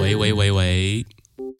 喂喂喂喂，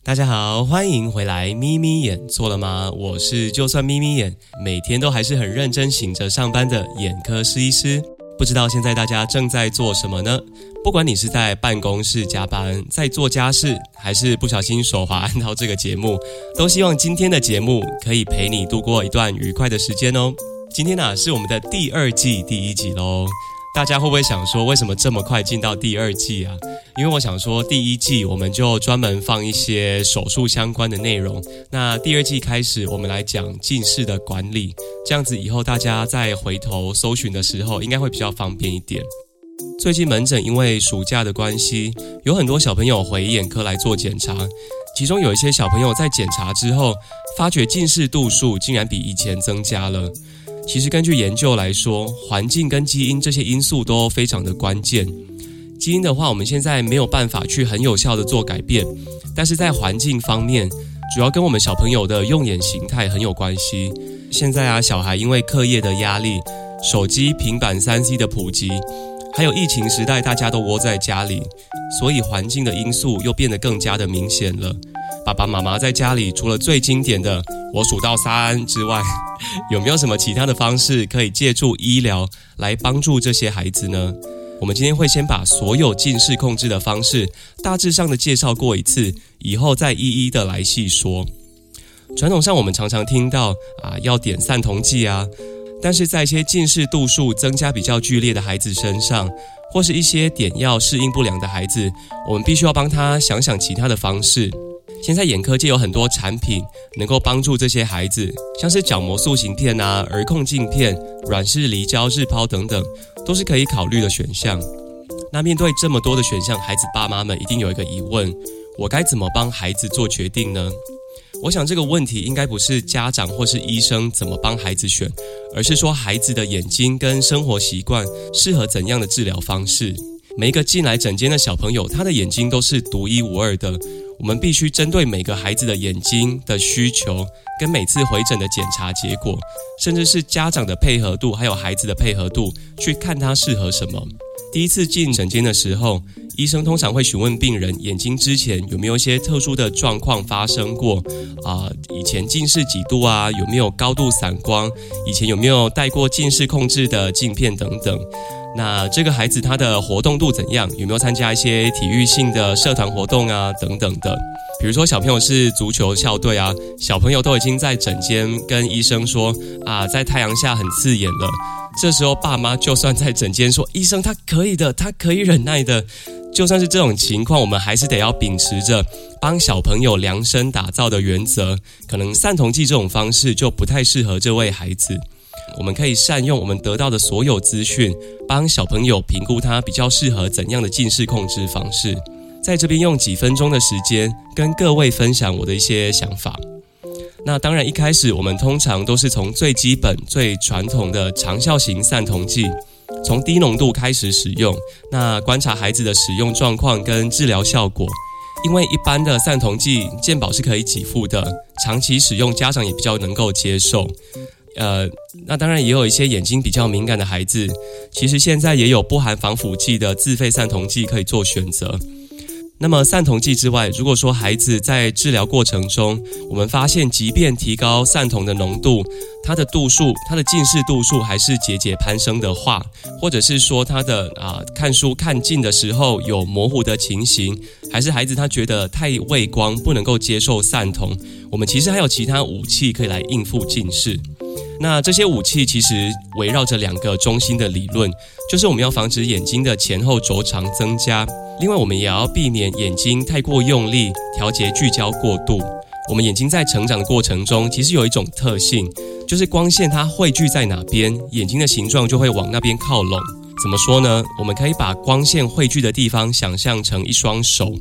大家好，欢迎回来。眯眯眼错了吗？我是就算眯眯眼，每天都还是很认真醒着上班的眼科师医师。不知道现在大家正在做什么呢？不管你是在办公室加班，在做家事，还是不小心手滑按到这个节目，都希望今天的节目可以陪你度过一段愉快的时间哦。今天呢是我们的第二季第一集喽。大家会不会想说，为什么这么快进到第二季啊？因为我想说，第一季我们就专门放一些手术相关的内容，那第二季开始，我们来讲近视的管理，这样子以后大家在回头搜寻的时候，应该会比较方便一点。最近门诊因为暑假的关系，有很多小朋友回眼科来做检查，其中有一些小朋友在检查之后，发觉近视度数竟然比以前增加了。其实根据研究来说，环境跟基因这些因素都非常的关键。基因的话，我们现在没有办法去很有效的做改变，但是在环境方面，主要跟我们小朋友的用眼形态很有关系。现在啊，小孩因为课业的压力、手机、平板、三 C 的普及，还有疫情时代大家都窝在家里，所以环境的因素又变得更加的明显了。爸爸妈妈在家里除了最经典的“我数到三”之外，有没有什么其他的方式可以借助医疗来帮助这些孩子呢？我们今天会先把所有近视控制的方式大致上的介绍过一次，以后再一一的来细说。传统上我们常常听到啊要点散瞳剂啊，但是在一些近视度数增加比较剧烈的孩子身上，或是一些点药适应不良的孩子，我们必须要帮他想想其他的方式。现在眼科界有很多产品能够帮助这些孩子，像是角膜塑形片啊、儿控镜片、软式离焦日抛等等，都是可以考虑的选项。那面对这么多的选项，孩子爸妈们一定有一个疑问：我该怎么帮孩子做决定呢？我想这个问题应该不是家长或是医生怎么帮孩子选，而是说孩子的眼睛跟生活习惯适合怎样的治疗方式。每一个进来诊间的小朋友，他的眼睛都是独一无二的。我们必须针对每个孩子的眼睛的需求，跟每次回诊的检查结果，甚至是家长的配合度，还有孩子的配合度，去看他适合什么。第一次进诊间的时候，医生通常会询问病人眼睛之前有没有一些特殊的状况发生过啊，以前近视几度啊，有没有高度散光，以前有没有戴过近视控制的镜片等等。那这个孩子他的活动度怎样？有没有参加一些体育性的社团活动啊？等等的。比如说小朋友是足球校队啊，小朋友都已经在诊间跟医生说啊，在太阳下很刺眼了。这时候爸妈就算在诊间说医生他可以的，他可以忍耐的，就算是这种情况，我们还是得要秉持着帮小朋友量身打造的原则。可能散瞳剂这种方式就不太适合这位孩子。我们可以善用我们得到的所有资讯，帮小朋友评估他比较适合怎样的近视控制方式。在这边用几分钟的时间跟各位分享我的一些想法。那当然，一开始我们通常都是从最基本、最传统的长效型散瞳剂，从低浓度开始使用。那观察孩子的使用状况跟治疗效果，因为一般的散瞳剂健保是可以给付的，长期使用家长也比较能够接受。呃，那当然也有一些眼睛比较敏感的孩子，其实现在也有不含防腐剂的自费散瞳剂可以做选择。那么散瞳剂之外，如果说孩子在治疗过程中，我们发现即便提高散瞳的浓度，它的度数、它的近视度数还是节节攀升的话，或者是说他的啊看书看近的时候有模糊的情形，还是孩子他觉得太畏光不能够接受散瞳，我们其实还有其他武器可以来应付近视。那这些武器其实围绕着两个中心的理论，就是我们要防止眼睛的前后轴长增加，另外我们也要避免眼睛太过用力，调节聚焦过度。我们眼睛在成长的过程中，其实有一种特性，就是光线它汇聚在哪边，眼睛的形状就会往那边靠拢。怎么说呢？我们可以把光线汇聚的地方想象成一双手，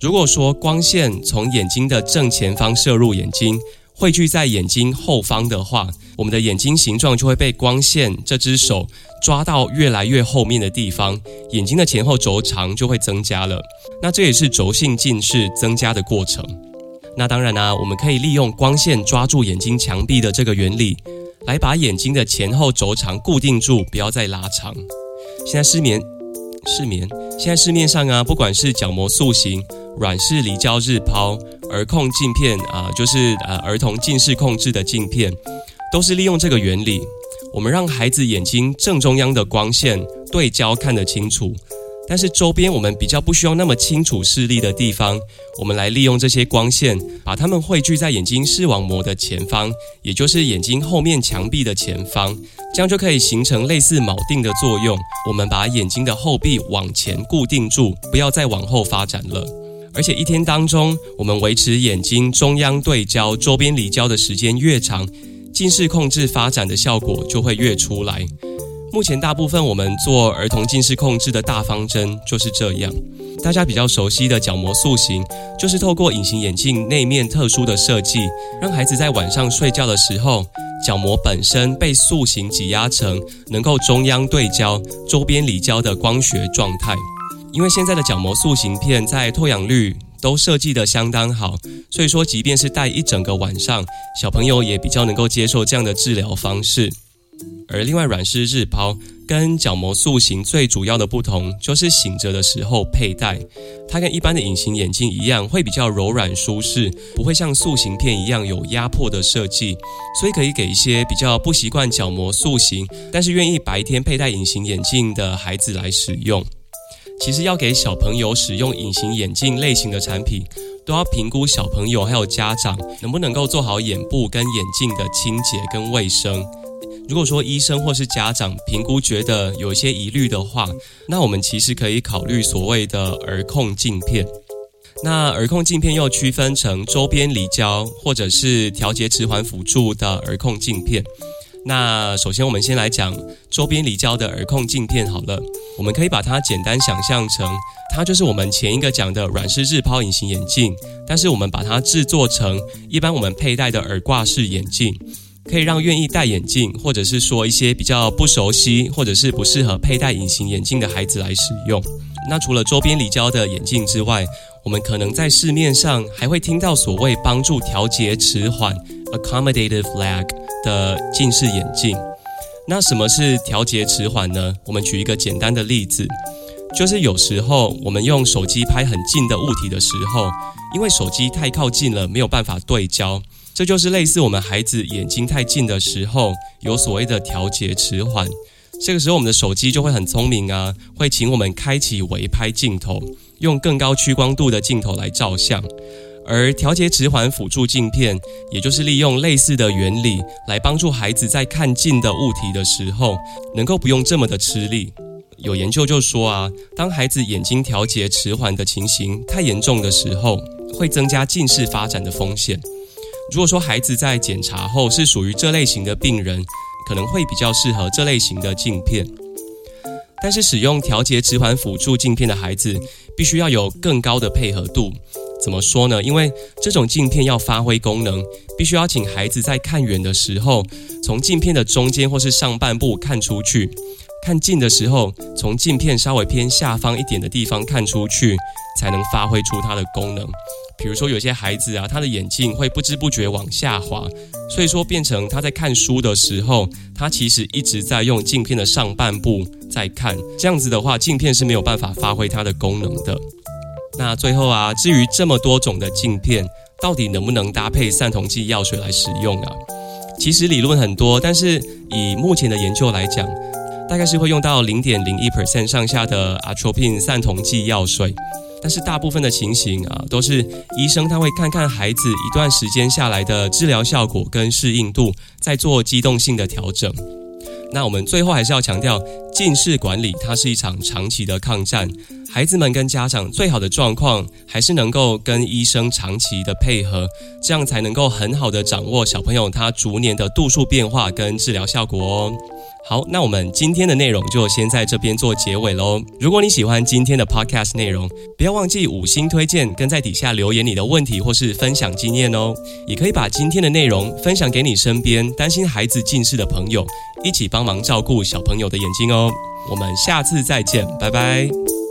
如果说光线从眼睛的正前方射入眼睛。汇聚在眼睛后方的话，我们的眼睛形状就会被光线这只手抓到越来越后面的地方，眼睛的前后轴长就会增加了。那这也是轴性近视增加的过程。那当然呢，我们可以利用光线抓住眼睛墙壁的这个原理，来把眼睛的前后轴长固定住，不要再拉长。现在失眠，失眠。现在市面上啊，不管是角膜塑形、软式离焦日抛、儿控镜片啊，就是呃儿童近视控制的镜片，都是利用这个原理，我们让孩子眼睛正中央的光线对焦看得清楚。但是周边我们比较不需要那么清楚视力的地方，我们来利用这些光线，把它们汇聚在眼睛视网膜的前方，也就是眼睛后面墙壁的前方，这样就可以形成类似铆定的作用。我们把眼睛的后壁往前固定住，不要再往后发展了。而且一天当中，我们维持眼睛中央对焦、周边离焦的时间越长，近视控制发展的效果就会越出来。目前大部分我们做儿童近视控制的大方针就是这样。大家比较熟悉的角膜塑形，就是透过隐形眼镜内面特殊的设计，让孩子在晚上睡觉的时候，角膜本身被塑形挤压成能够中央对焦、周边离焦的光学状态。因为现在的角膜塑形片在透氧率都设计得相当好，所以说即便是戴一整个晚上，小朋友也比较能够接受这样的治疗方式。而另外软式日抛跟角膜塑形最主要的不同，就是醒着的时候佩戴，它跟一般的隐形眼镜一样，会比较柔软舒适，不会像塑形片一样有压迫的设计，所以可以给一些比较不习惯角膜塑形，但是愿意白天佩戴隐形眼镜的孩子来使用。其实要给小朋友使用隐形眼镜类型的产品，都要评估小朋友还有家长能不能够做好眼部跟眼镜的清洁跟卫生。如果说医生或是家长评估觉得有一些疑虑的话，那我们其实可以考虑所谓的耳控镜片。那耳控镜片又区分成周边离焦或者是调节迟缓辅助的耳控镜片。那首先我们先来讲周边离焦的耳控镜片好了，我们可以把它简单想象成，它就是我们前一个讲的软式日抛隐形眼镜，但是我们把它制作成一般我们佩戴的耳挂式眼镜。可以让愿意戴眼镜，或者是说一些比较不熟悉，或者是不适合佩戴隐形眼镜的孩子来使用。那除了周边离焦的眼镜之外，我们可能在市面上还会听到所谓帮助调节迟缓 （accommodative lag） 的近视眼镜。那什么是调节迟缓呢？我们举一个简单的例子，就是有时候我们用手机拍很近的物体的时候，因为手机太靠近了，没有办法对焦。这就是类似我们孩子眼睛太近的时候，有所谓的调节迟缓。这个时候，我们的手机就会很聪明啊，会请我们开启微拍镜头，用更高屈光度的镜头来照相。而调节迟缓辅助镜片，也就是利用类似的原理，来帮助孩子在看近的物体的时候，能够不用这么的吃力。有研究就说啊，当孩子眼睛调节迟缓的情形太严重的时候，会增加近视发展的风险。如果说孩子在检查后是属于这类型的病人，可能会比较适合这类型的镜片。但是使用调节迟缓辅助镜片的孩子，必须要有更高的配合度。怎么说呢？因为这种镜片要发挥功能，必须要请孩子在看远的时候，从镜片的中间或是上半部看出去；看近的时候，从镜片稍微偏下方一点的地方看出去，才能发挥出它的功能。比如说，有些孩子啊，他的眼镜会不知不觉往下滑，所以说变成他在看书的时候，他其实一直在用镜片的上半部在看。这样子的话，镜片是没有办法发挥它的功能的。那最后啊，至于这么多种的镜片，到底能不能搭配散瞳剂药水来使用啊？其实理论很多，但是以目前的研究来讲，大概是会用到零点零一 percent 上下的 atropin 散瞳剂药水。但是大部分的情形啊，都是医生他会看看孩子一段时间下来的治疗效果跟适应度，再做机动性的调整。那我们最后还是要强调，近视管理它是一场长期的抗战。孩子们跟家长最好的状况，还是能够跟医生长期的配合，这样才能够很好的掌握小朋友他逐年的度数变化跟治疗效果哦。好，那我们今天的内容就先在这边做结尾喽。如果你喜欢今天的 podcast 内容，不要忘记五星推荐，跟在底下留言你的问题或是分享经验哦。也可以把今天的内容分享给你身边担心孩子近视的朋友，一起帮忙照顾小朋友的眼睛哦我们下次再见，拜拜。